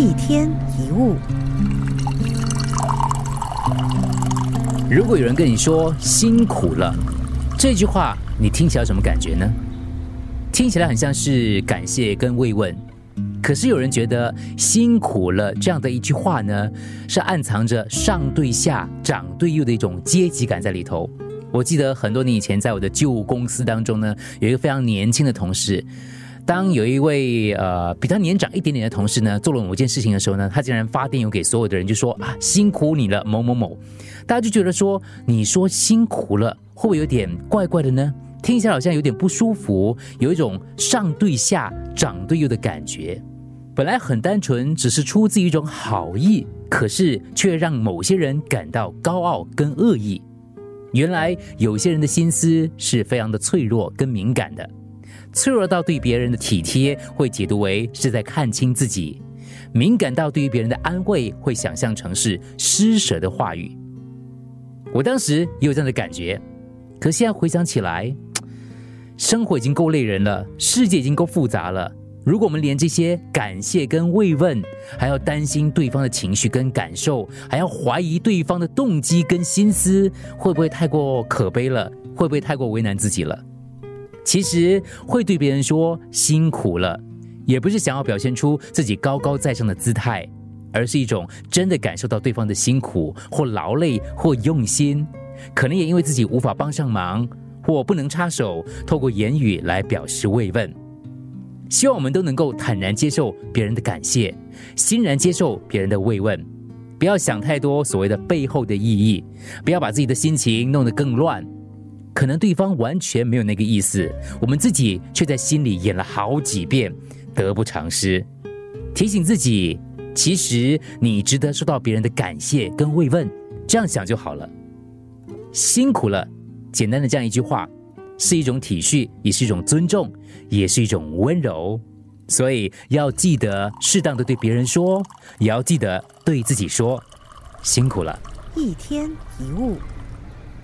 一天一物。如果有人跟你说辛苦了，这句话你听起来什么感觉呢？听起来很像是感谢跟慰问，可是有人觉得辛苦了这样的一句话呢，是暗藏着上对下、长对幼的一种阶级感在里头。我记得很多年以前，在我的旧公司当中呢，有一个非常年轻的同事。当有一位呃比他年长一点点的同事呢，做了某件事情的时候呢，他竟然发电邮给所有的人，就说啊辛苦你了某某某。大家就觉得说，你说辛苦了，会不会有点怪怪的呢？听起来好像有点不舒服，有一种上对下、长对幼的感觉。本来很单纯，只是出自一种好意，可是却让某些人感到高傲跟恶意。原来有些人的心思是非常的脆弱跟敏感的，脆弱到对别人的体贴会解读为是在看清自己，敏感到对于别人的安慰会想象成是施舍的话语。我当时也有这样的感觉，可现在回想起来，生活已经够累人了，世界已经够复杂了。如果我们连这些感谢跟慰问，还要担心对方的情绪跟感受，还要怀疑对方的动机跟心思，会不会太过可悲了？会不会太过为难自己了？其实会对别人说辛苦了，也不是想要表现出自己高高在上的姿态，而是一种真的感受到对方的辛苦或劳累或用心，可能也因为自己无法帮上忙或不能插手，透过言语来表示慰问。希望我们都能够坦然接受别人的感谢，欣然接受别人的慰问，不要想太多所谓的背后的意义，不要把自己的心情弄得更乱。可能对方完全没有那个意思，我们自己却在心里演了好几遍，得不偿失。提醒自己，其实你值得受到别人的感谢跟慰问，这样想就好了。辛苦了，简单的这样一句话。是一种体恤，也是一种尊重，也是一种温柔，所以要记得适当的对别人说，也要记得对自己说，辛苦了。一天一物，